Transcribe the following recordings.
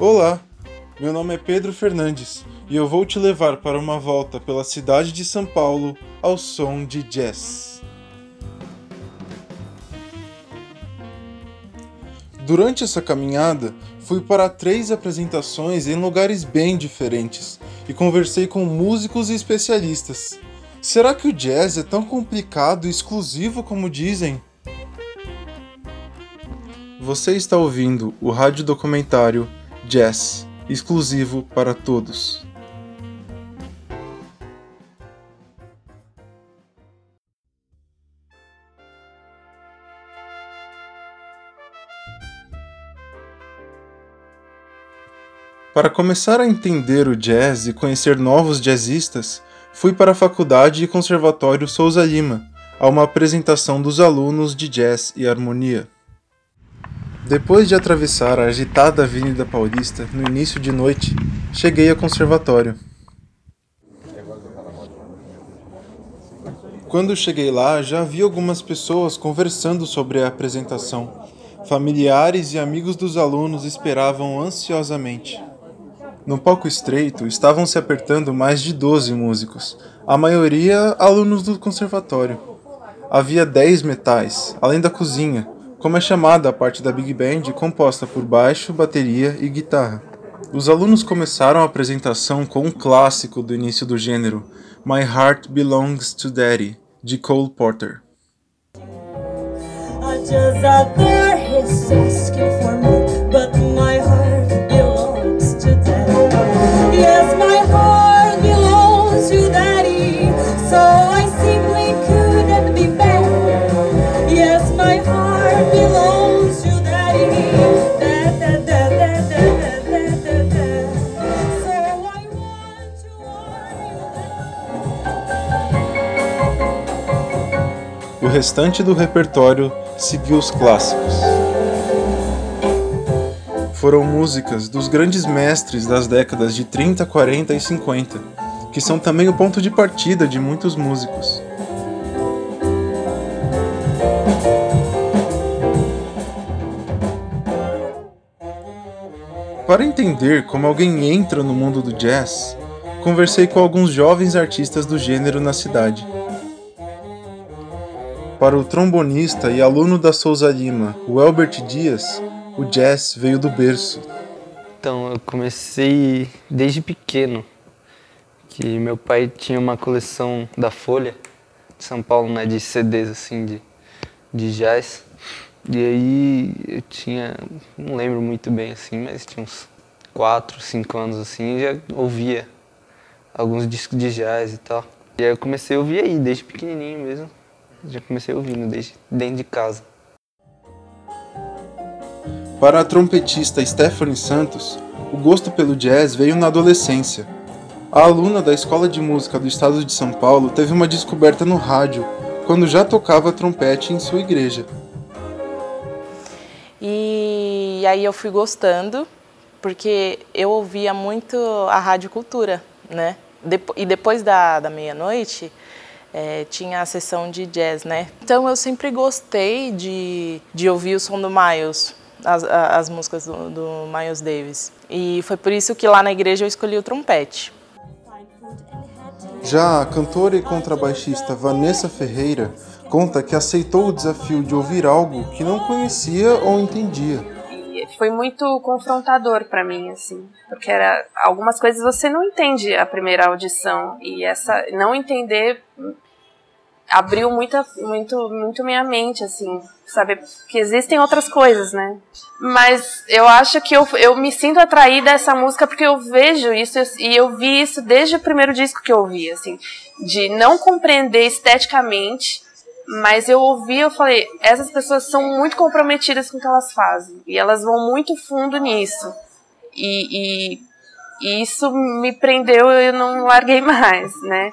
Olá, meu nome é Pedro Fernandes e eu vou te levar para uma volta pela cidade de São Paulo ao som de jazz. Durante essa caminhada, fui para três apresentações em lugares bem diferentes e conversei com músicos e especialistas. Será que o jazz é tão complicado e exclusivo como dizem? Você está ouvindo o rádio documentário Jazz, exclusivo para todos. Para começar a entender o jazz e conhecer novos jazzistas, fui para a Faculdade e Conservatório Souza Lima, a uma apresentação dos alunos de jazz e harmonia. Depois de atravessar a agitada Avenida Paulista no início de noite, cheguei ao conservatório. Quando cheguei lá, já vi algumas pessoas conversando sobre a apresentação. Familiares e amigos dos alunos esperavam ansiosamente. No palco estreito estavam se apertando mais de 12 músicos, a maioria alunos do conservatório. Havia 10 metais, além da cozinha, como é chamada a parte da Big Band composta por baixo, bateria e guitarra. Os alunos começaram a apresentação com um clássico do início do gênero, My Heart Belongs to Daddy, de Cole Porter. Restante do repertório seguiu os clássicos. Foram músicas dos grandes mestres das décadas de 30, 40 e 50, que são também o ponto de partida de muitos músicos. Para entender como alguém entra no mundo do jazz, conversei com alguns jovens artistas do gênero na cidade. Para o trombonista e aluno da Souza Lima, o Elbert Dias, o jazz veio do berço. Então, eu comecei desde pequeno, que meu pai tinha uma coleção da Folha de São Paulo, né, de CDs assim de, de jazz. E aí eu tinha, não lembro muito bem assim, mas tinha uns 4, 5 anos assim, já ouvia alguns discos de jazz e tal. E aí eu comecei a ouvir aí, desde pequenininho mesmo. Já comecei ouvindo desde dentro de casa. Para a trompetista Stephanie Santos, o gosto pelo jazz veio na adolescência. A aluna da Escola de Música do Estado de São Paulo teve uma descoberta no rádio, quando já tocava trompete em sua igreja. E aí eu fui gostando, porque eu ouvia muito a Rádio Cultura, né? E depois da, da meia-noite, é, tinha a sessão de jazz, né? Então eu sempre gostei de, de ouvir o som do Miles, as, as músicas do, do Miles Davis. E foi por isso que lá na igreja eu escolhi o trompete. Já a cantora e contrabaixista Vanessa Ferreira conta que aceitou o desafio de ouvir algo que não conhecia ou entendia foi muito confrontador para mim, assim, porque era algumas coisas você não entende a primeira audição. E essa não entender abriu muita, muito, muito minha mente, assim, saber que existem outras coisas, né? Mas eu acho que eu, eu me sinto atraída a essa música porque eu vejo isso e eu vi isso desde o primeiro disco que eu ouvi, assim, de não compreender esteticamente mas eu ouvi, eu falei, essas pessoas são muito comprometidas com o que elas fazem. E elas vão muito fundo nisso. E, e, e isso me prendeu e eu não larguei mais, né?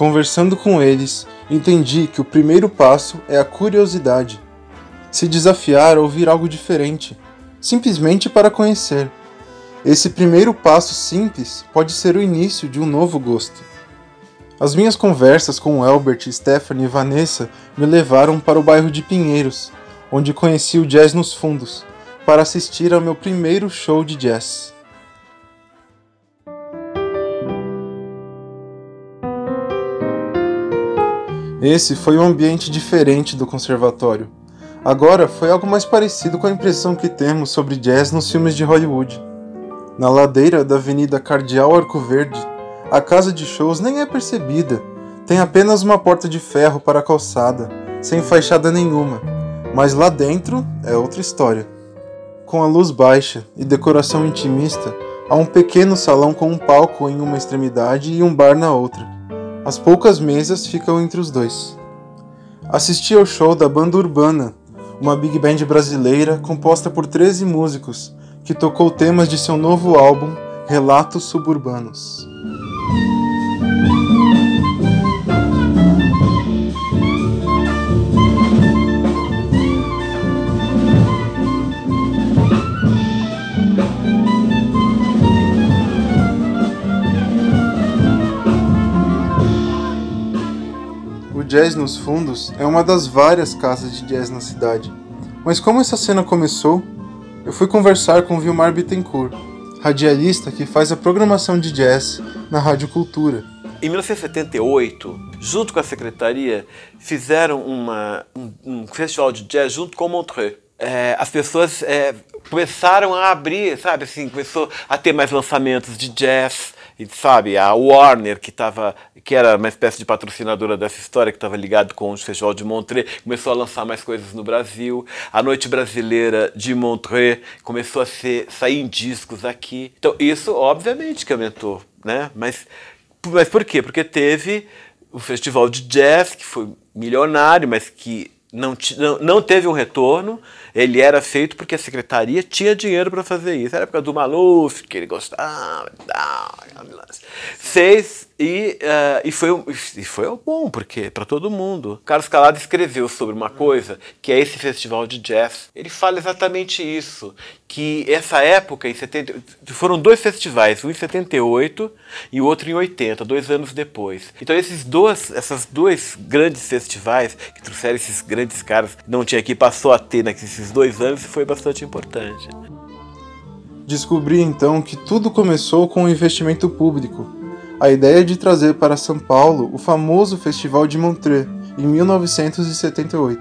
Conversando com eles, entendi que o primeiro passo é a curiosidade. Se desafiar a ouvir algo diferente, simplesmente para conhecer. Esse primeiro passo simples pode ser o início de um novo gosto. As minhas conversas com Elbert, Stephanie e Vanessa me levaram para o bairro de Pinheiros, onde conheci o jazz nos fundos, para assistir ao meu primeiro show de jazz. Esse foi um ambiente diferente do conservatório. Agora foi algo mais parecido com a impressão que temos sobre jazz nos filmes de Hollywood. Na ladeira da Avenida Cardeal Arco Verde, a casa de shows nem é percebida. Tem apenas uma porta de ferro para a calçada, sem fachada nenhuma. Mas lá dentro é outra história. Com a luz baixa e decoração intimista, há um pequeno salão com um palco em uma extremidade e um bar na outra. As poucas mesas ficam entre os dois. Assisti ao show da Banda Urbana, uma big band brasileira composta por 13 músicos, que tocou temas de seu novo álbum Relatos Suburbanos. Jazz nos Fundos é uma das várias casas de jazz na cidade. Mas como essa cena começou, eu fui conversar com Vilmar Bittencourt, radialista que faz a programação de jazz na Rádio Cultura. Em 1978, junto com a secretaria, fizeram uma, um, um festival de jazz junto com Montreux. É, as pessoas é, começaram a abrir, sabe, assim, começou a ter mais lançamentos de jazz, e sabe, a Warner, que, tava, que era uma espécie de patrocinadora dessa história, que estava ligado com o Festival de Montreux, começou a lançar mais coisas no Brasil. A Noite Brasileira de Montreux começou a ser, sair em discos aqui. Então, isso, obviamente, que aumentou, né? Mas, mas por quê? Porque teve o Festival de Jazz, que foi milionário, mas que não, não, teve um retorno. Ele era feito porque a secretaria tinha dinheiro para fazer isso. Era a época do Maluf, que ele gostava. Fez e, uh, e, foi, e foi bom, porque para todo mundo. Carlos Calado escreveu sobre uma coisa, que é esse festival de jazz. Ele fala exatamente isso, que essa época, em 70, foram dois festivais, um em 78 e o outro em 80, dois anos depois. Então esses dois, essas dois grandes festivais que trouxeram esses grandes caras, não tinha aqui, passou a ter nesses dois anos e foi bastante importante. Descobri então que tudo começou com o um investimento público a ideia de trazer para São Paulo o famoso Festival de Montreux, em 1978.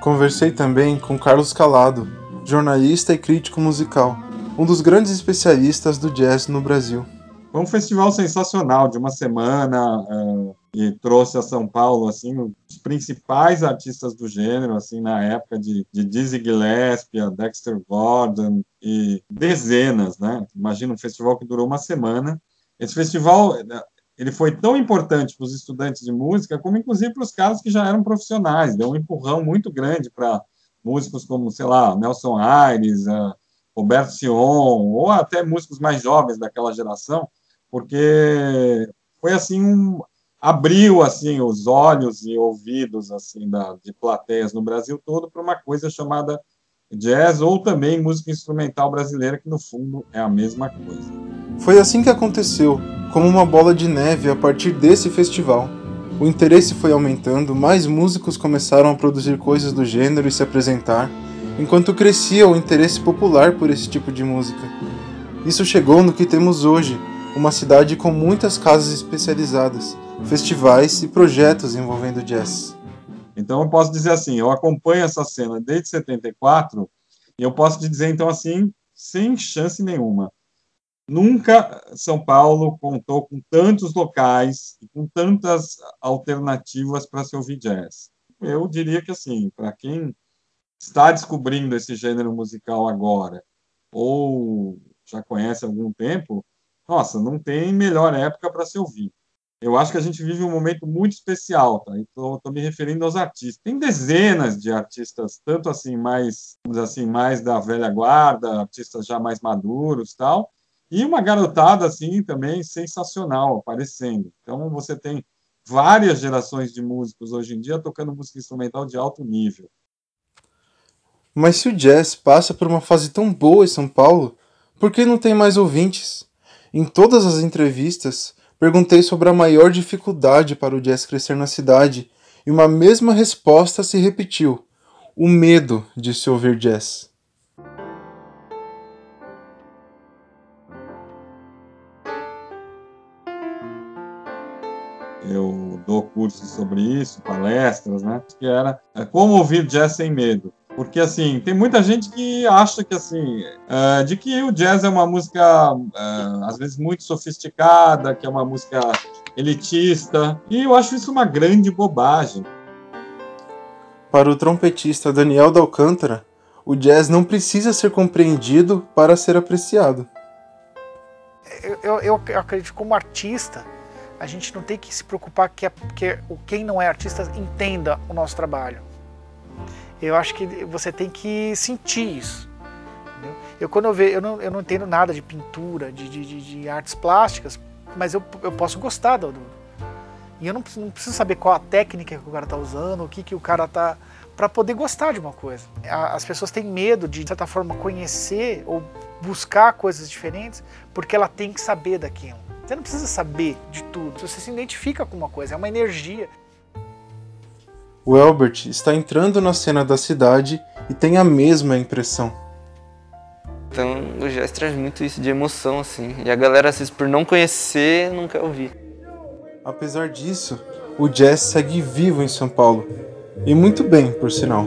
Conversei também com Carlos Calado, jornalista e crítico musical, um dos grandes especialistas do jazz no Brasil. Foi um festival sensacional, de uma semana, uh, e trouxe a São Paulo assim os principais artistas do gênero, assim na época de, de Dizzy Gillespie, Dexter Gordon e dezenas, né? Imagina um festival que durou uma semana esse festival ele foi tão importante para os estudantes de música, como inclusive para os caras que já eram profissionais. Deu um empurrão muito grande para músicos como, sei lá, Nelson Aires, Roberto Sion, ou até músicos mais jovens daquela geração, porque foi assim um abriu assim os olhos e ouvidos assim da, de plateias no Brasil todo para uma coisa chamada jazz ou também música instrumental brasileira que no fundo é a mesma coisa. Foi assim que aconteceu, como uma bola de neve a partir desse festival. O interesse foi aumentando, mais músicos começaram a produzir coisas do gênero e se apresentar, enquanto crescia o interesse popular por esse tipo de música. Isso chegou no que temos hoje, uma cidade com muitas casas especializadas, festivais e projetos envolvendo jazz. Então eu posso dizer assim, eu acompanho essa cena desde 74 e eu posso te dizer então assim, sem chance nenhuma. Nunca São Paulo contou com tantos locais e com tantas alternativas para se ouvir jazz. Eu diria que, assim, para quem está descobrindo esse gênero musical agora, ou já conhece há algum tempo, nossa, não tem melhor época para se ouvir. Eu acho que a gente vive um momento muito especial, tá? Estou me referindo aos artistas. Tem dezenas de artistas, tanto assim mais, assim, mais da velha guarda, artistas já mais maduros, tal, e uma garotada assim também sensacional aparecendo. Então você tem várias gerações de músicos hoje em dia tocando música instrumental de alto nível. Mas se o jazz passa por uma fase tão boa em São Paulo, por que não tem mais ouvintes? Em todas as entrevistas, perguntei sobre a maior dificuldade para o jazz crescer na cidade e uma mesma resposta se repetiu: o medo de se ouvir jazz. Eu dou cursos sobre isso, palestras, né? Que era é, como ouvir jazz sem medo. Porque, assim, tem muita gente que acha que, assim, é, de que o jazz é uma música, é, às vezes, muito sofisticada, que é uma música elitista. E eu acho isso uma grande bobagem. Para o trompetista Daniel da Alcântara, o jazz não precisa ser compreendido para ser apreciado. Eu, eu, eu acredito como artista, a gente não tem que se preocupar que, que quem não é artista entenda o nosso trabalho. Eu acho que você tem que sentir isso. Entendeu? Eu quando eu vejo, eu não, eu não entendo nada de pintura, de, de, de artes plásticas, mas eu, eu posso gostar do, e eu não, não preciso saber qual a técnica que o cara está usando, o que, que o cara está para poder gostar de uma coisa. As pessoas têm medo de, de certa forma, conhecer ou buscar coisas diferentes porque ela tem que saber daquilo. Você não precisa saber de tudo, você se identifica com uma coisa, é uma energia. O Elbert está entrando na cena da cidade e tem a mesma impressão. Então o jazz traz muito isso de emoção, assim. E a galera, às vezes, por não conhecer, quer ouvir. Apesar disso, o jazz segue vivo em São Paulo. E muito bem, por sinal.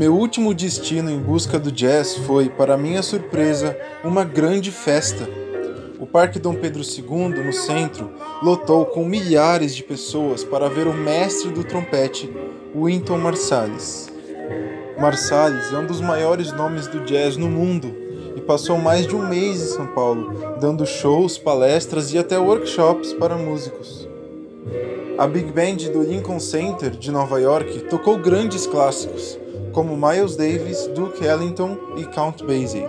Meu último destino em busca do jazz foi, para minha surpresa, uma grande festa. O Parque Dom Pedro II, no centro, lotou com milhares de pessoas para ver o mestre do trompete, Wynton Marsalis. Marsalis é um dos maiores nomes do jazz no mundo e passou mais de um mês em São Paulo, dando shows, palestras e até workshops para músicos. A Big Band do Lincoln Center de Nova York tocou grandes clássicos, como Miles Davis, Duke Ellington e Count Basie.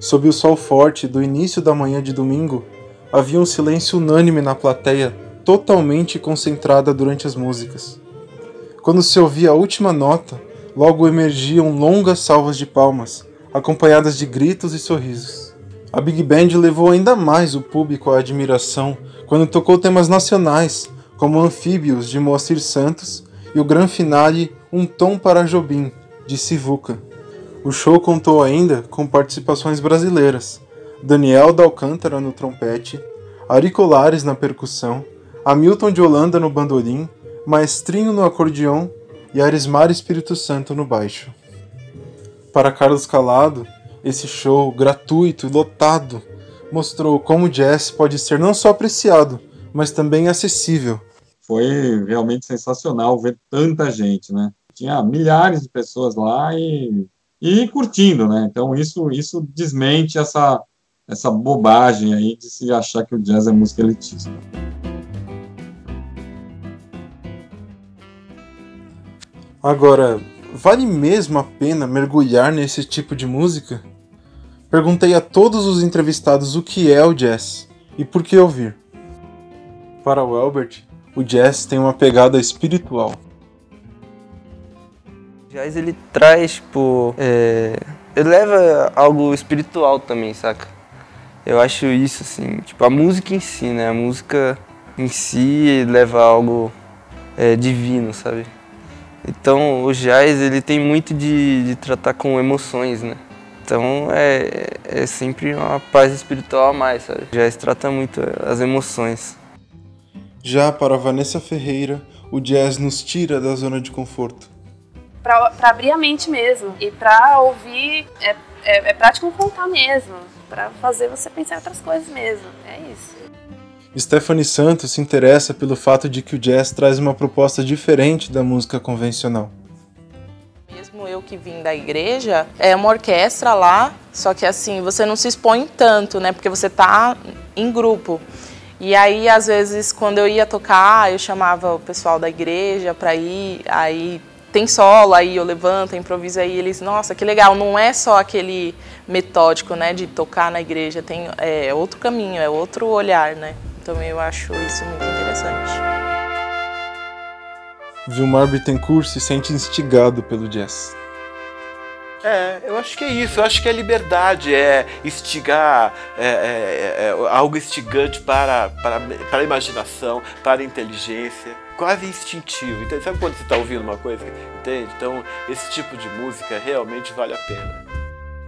Sob o sol forte do início da manhã de domingo, havia um silêncio unânime na plateia, totalmente concentrada durante as músicas. Quando se ouvia a última nota, logo emergiam longas salvas de palmas, acompanhadas de gritos e sorrisos. A Big Band levou ainda mais o público à admiração quando tocou temas nacionais, como Anfíbios de Moacir Santos e o grande finale Um Tom para Jobim, de Sivuca. O show contou ainda com participações brasileiras, Daniel da Alcântara no trompete, Ari Colares na percussão, Hamilton de Holanda no bandolim, Maestrinho no acordeão e Arismar Espírito Santo no baixo. Para Carlos Calado, esse show gratuito e lotado mostrou como o jazz pode ser não só apreciado, mas também acessível. Foi realmente sensacional ver tanta gente, né? Tinha milhares de pessoas lá e, e curtindo, né? Então isso, isso desmente essa essa bobagem aí de se achar que o jazz é música elitista. Agora, vale mesmo a pena mergulhar nesse tipo de música? Perguntei a todos os entrevistados o que é o jazz e por que ouvir. Para o Albert, o jazz tem uma pegada espiritual. O jazz ele traz, tipo, é... ele leva algo espiritual também, saca? Eu acho isso, assim, tipo, a música em si, né? A música em si leva algo é, divino, sabe? Então o jazz, ele tem muito de, de tratar com emoções, né? Então é, é sempre uma paz espiritual a mais, sabe? O jazz trata muito as emoções. Já para Vanessa Ferreira, o jazz nos tira da zona de conforto. Para abrir a mente mesmo e para ouvir, é, é, é para te confrontar mesmo para fazer você pensar em outras coisas mesmo. É isso. Stephanie Santos se interessa pelo fato de que o jazz traz uma proposta diferente da música convencional. Mesmo mesmo eu que vim da igreja, é uma orquestra lá, só que assim, você não se expõe tanto, né? Porque você tá em grupo. E aí, às vezes, quando eu ia tocar, eu chamava o pessoal da igreja para ir, aí tem solo, aí eu levanto, improviso, aí eles, nossa, que legal, não é só aquele metódico, né, de tocar na igreja, tem é outro caminho, é outro olhar, né? Então eu acho isso muito interessante. Vilmar Bittencourt se sente instigado pelo jazz. É, eu acho que é isso. Eu acho que é liberdade, é instigar, é, é, é algo instigante para, para, para a imaginação, para a inteligência, quase instintivo. Então, sabe quando você está ouvindo uma coisa, entende? Então, esse tipo de música realmente vale a pena.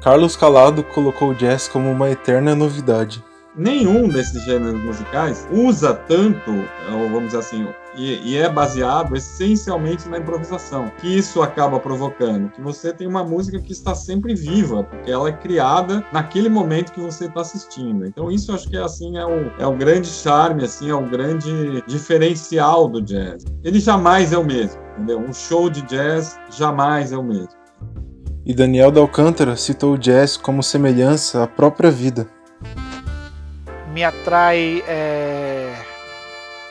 Carlos Calado colocou o jazz como uma eterna novidade nenhum desses gêneros musicais usa tanto, vamos dizer assim, e, e, é baseado essencialmente na improvisação. Que isso acaba provocando que você tem uma música que está sempre viva, porque ela é criada naquele momento que você está assistindo. Então isso acho que é assim é o, é o grande charme, assim é o grande diferencial do jazz. Ele jamais é o mesmo, entendeu? Um show de jazz jamais é o mesmo. E Daniel da Alcântara citou o jazz como semelhança à própria vida me atrai é,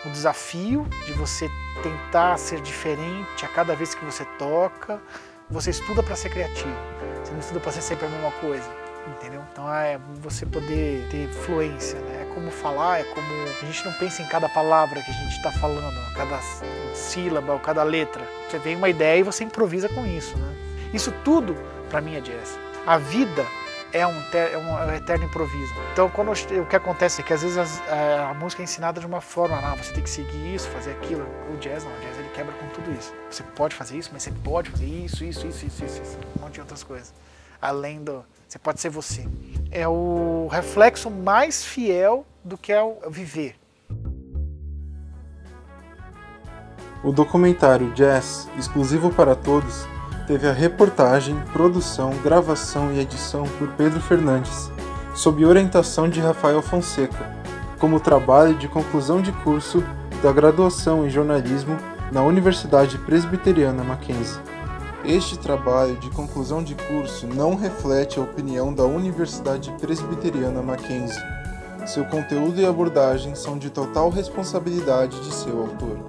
o desafio de você tentar ser diferente a cada vez que você toca. Você estuda para ser criativo, você não estuda para ser sempre a mesma coisa, entendeu? Então é você poder ter fluência, né? É como falar, é como a gente não pensa em cada palavra que a gente está falando, cada sílaba cada letra. Você vem uma ideia e você improvisa com isso, né? Isso tudo para mim é jazz. A vida é um, é um, é um eterno improviso. Então, quando o que acontece é que às vezes a, é, a, música é ensinada de uma forma, ah, você tem que seguir isso, fazer aquilo. O jazz não, o jazz ele quebra com tudo isso. Você pode fazer isso, mas você pode fazer isso, isso, isso, isso, isso, isso um monte de outras coisas. Além do. Você pode ser você. É o reflexo mais fiel do que é o viver. O documentário Jazz, exclusivo para todos, teve a reportagem, produção, gravação e edição por Pedro Fernandes, sob orientação de Rafael Fonseca, como trabalho de conclusão de curso da graduação em jornalismo na Universidade Presbiteriana Mackenzie. Este trabalho de conclusão de curso não reflete a opinião da Universidade Presbiteriana Mackenzie. Seu conteúdo e abordagem são de total responsabilidade de seu autor.